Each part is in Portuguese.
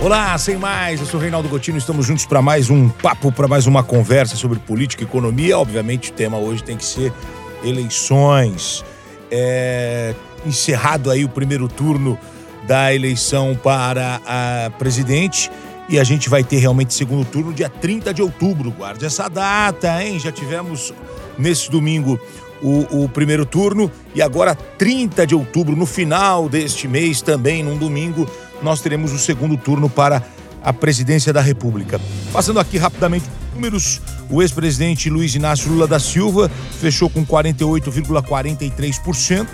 Olá, sem mais, eu sou Reinaldo Gotino, estamos juntos para mais um papo, para mais uma conversa sobre política e economia. Obviamente, o tema hoje tem que ser eleições. É, encerrado aí o primeiro turno da eleição para a presidente e a gente vai ter realmente segundo turno dia 30 de outubro. Guarde essa data, hein? Já tivemos nesse domingo o, o, primeiro turno. E agora 30 de outubro, no final deste mês, também num domingo, nós teremos o segundo turno para a presidência da República. Passando aqui rapidamente números, o ex-presidente Luiz Inácio Lula da Silva fechou com 48,43%,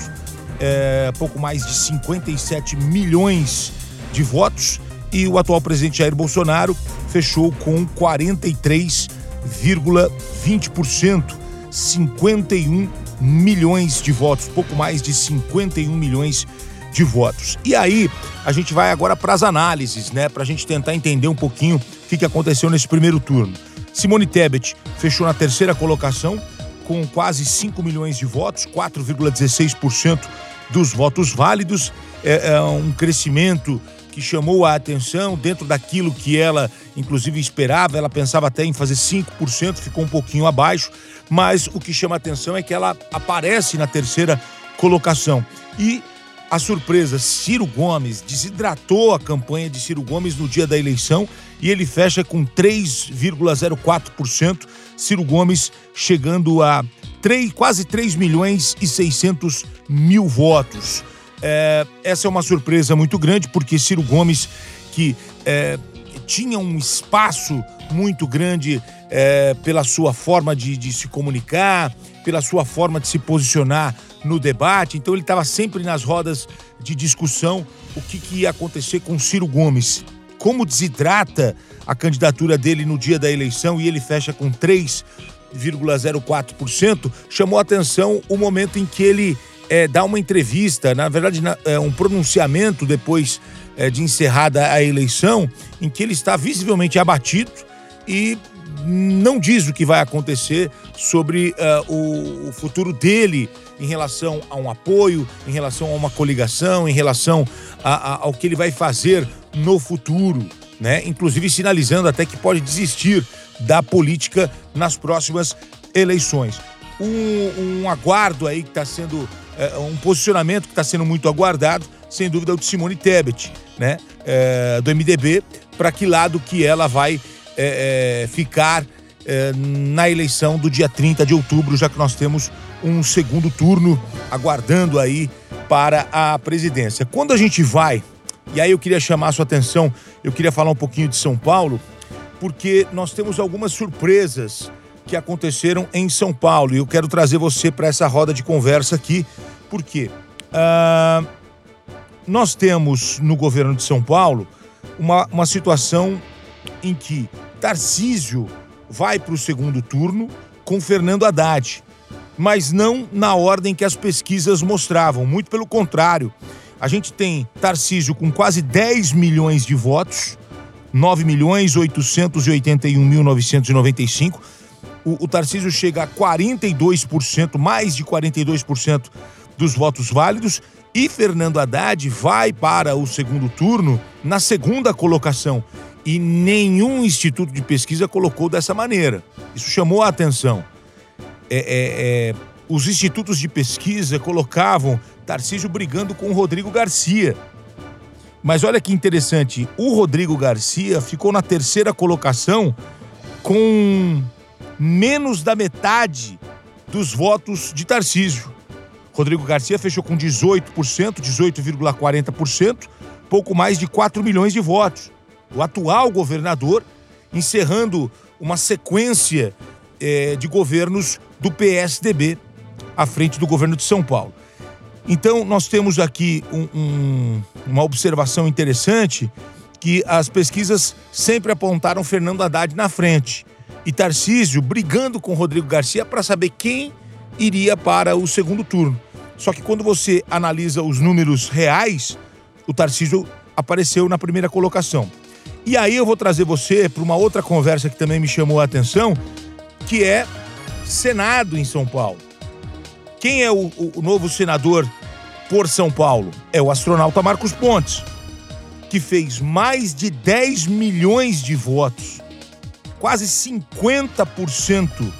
é, pouco mais de 57 milhões de votos, e o atual presidente Jair Bolsonaro fechou com 43,20%, 51 milhões de votos, pouco mais de 51 milhões de votos. E aí, a gente vai agora para as análises, né, para a gente tentar entender um pouquinho o que, aconteceu nesse primeiro turno. Simone Tebet fechou na terceira colocação com quase 5 milhões de votos, 4,16% dos votos válidos, é, é um crescimento que chamou a atenção dentro daquilo que ela, inclusive, esperava. Ela pensava até em fazer 5%, ficou um pouquinho abaixo, mas o que chama atenção é que ela aparece na terceira colocação. E a surpresa, Ciro Gomes desidratou a campanha de Ciro Gomes no dia da eleição e ele fecha com 3,04%. Ciro Gomes chegando a 3, quase 3 milhões e 600 mil votos. É, essa é uma surpresa muito grande, porque Ciro Gomes, que é, tinha um espaço muito grande é, pela sua forma de, de, se comunicar, pela sua forma de se posicionar no debate, então ele estava sempre nas rodas de discussão o que, que ia acontecer com Ciro Gomes. Como desidrata a candidatura dele no dia da eleição e ele fecha com 3,04%, chamou atenção o momento em que ele é, dá uma entrevista, na verdade, na, é, um pronunciamento depois é, de encerrada a eleição, em que ele está visivelmente abatido e não diz o que vai acontecer sobre uh, o, o, futuro dele em relação a um apoio, em relação a uma coligação, em relação a, a, ao que ele vai fazer no futuro, né? Inclusive sinalizando até que pode desistir da política nas próximas eleições. Um, um aguardo aí que está sendo é, um posicionamento que está sendo muito aguardado, sem dúvida, é o de Simone Tebet, né? É, do MDB, para que lado que ela vai é, ficar na eleição do dia 30 de outubro, já que nós temos um segundo turno aguardando aí para a presidência. Quando a gente vai, e aí eu queria chamar a sua atenção, eu queria falar um pouquinho de São Paulo, porque nós temos algumas surpresas que aconteceram em São Paulo. E eu quero trazer você para essa roda de conversa aqui, porque uh, nós temos no governo de São Paulo uma, uma situação em que Tarcísio vai para o segundo turno com Fernando Haddad, mas não na ordem que as pesquisas mostravam, muito pelo contrário. A gente tem Tarcísio com quase 10 milhões de votos, 9 milhões 881 mil 995 o, o Tarcísio chega a 42%, mais de 42% dos votos válidos, e Fernando Haddad vai para o segundo turno na segunda colocação. E nenhum instituto de pesquisa colocou dessa maneira. Isso chamou a atenção. É, é, é, os institutos de pesquisa colocavam Tarcísio brigando com o Rodrigo Garcia. Mas olha que interessante, o Rodrigo Garcia ficou na terceira colocação com menos da metade dos votos de Tarcísio. Rodrigo Garcia fechou com 18%, 18,40%, pouco mais de 4 milhões de votos. O atual governador encerrando uma sequência é, de governos do PSDB à frente do governo de São Paulo. Então, nós temos aqui um, um, uma observação interessante que as pesquisas sempre apontaram Fernando Haddad na frente e Tarcísio brigando com Rodrigo Garcia para saber quem iria para o segundo turno. Só que quando você analisa os números reais, o Tarcísio apareceu na primeira colocação. E aí eu vou trazer você para uma outra conversa que também me chamou a atenção, que é Senado em São Paulo. Quem é o, o novo senador por São Paulo? É o astronauta Marcos Pontes que fez mais de 10 milhões de votos, quase 50%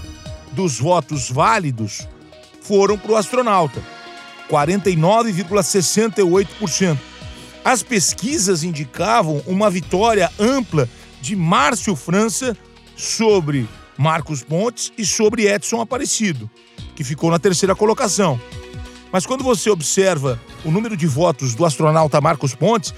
dos votos válidos foram para o astronauta, 49,68%. As pesquisas indicavam uma vitória ampla de Márcio França sobre Marcos Pontes e sobre Edson Aparecido, que ficou na terceira colocação. Mas quando você observa o número de votos do astronauta Marcos Pontes,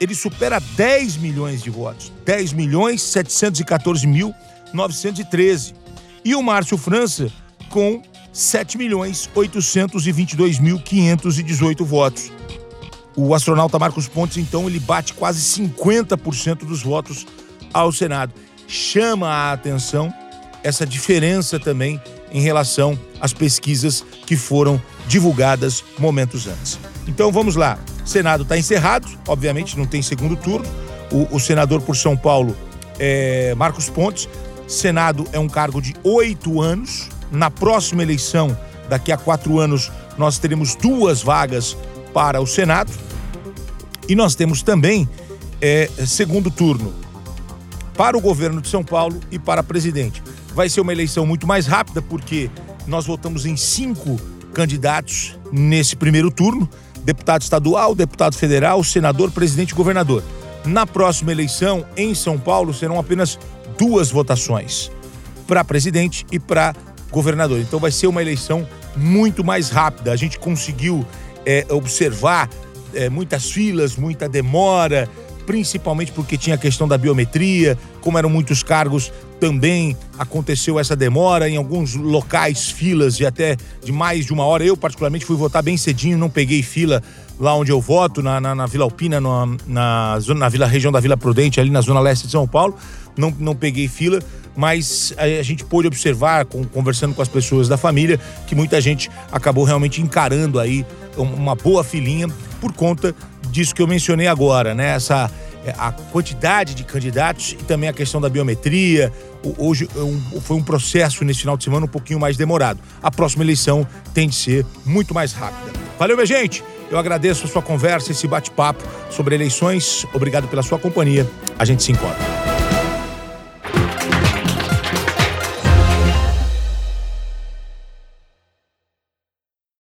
ele supera 10 milhões de votos. 10 milhões 714 mil 913. E o Márcio França com 7 milhões 822 mil 518 votos. O astronauta Marcos Pontes, então, ele bate quase 50% dos votos ao Senado. Chama a atenção essa diferença também em relação às pesquisas que foram divulgadas momentos antes. Então vamos lá. Senado está encerrado, obviamente não tem segundo turno. O, o senador por São Paulo é Marcos Pontes. Senado é um cargo de oito anos. Na próxima eleição, daqui a quatro anos, nós teremos duas vagas para o Senado. E nós temos também é, segundo turno para o governo de São Paulo e para presidente. Vai ser uma eleição muito mais rápida, porque nós votamos em cinco candidatos nesse primeiro turno: deputado estadual, deputado federal, senador, presidente e governador. Na próxima eleição, em São Paulo, serão apenas duas votações para presidente e para governador. Então vai ser uma eleição muito mais rápida. A gente conseguiu é, observar é, muitas filas, muita demora, principalmente porque tinha a questão da biometria, como eram muitos cargos, também aconteceu essa demora em alguns locais, filas de até de mais de uma hora. Eu, particularmente, fui votar bem cedinho, não peguei fila lá onde eu voto, na, na, na Vila Alpina, na, na, zona, na Vila, região da Vila Prudente, ali na zona leste de São Paulo. Não, não peguei fila, mas a, a gente pôde observar, com, conversando com as pessoas da família, que muita gente acabou realmente encarando aí uma boa filinha por conta disso que eu mencionei agora, né? Essa é, a quantidade de candidatos e também a questão da biometria. Hoje é foi um processo nesse final de semana um pouquinho mais demorado. A próxima eleição tem de ser muito mais rápida. Valeu, minha gente! Eu agradeço a sua conversa, esse bate-papo sobre eleições. Obrigado pela sua companhia. A gente se encontra.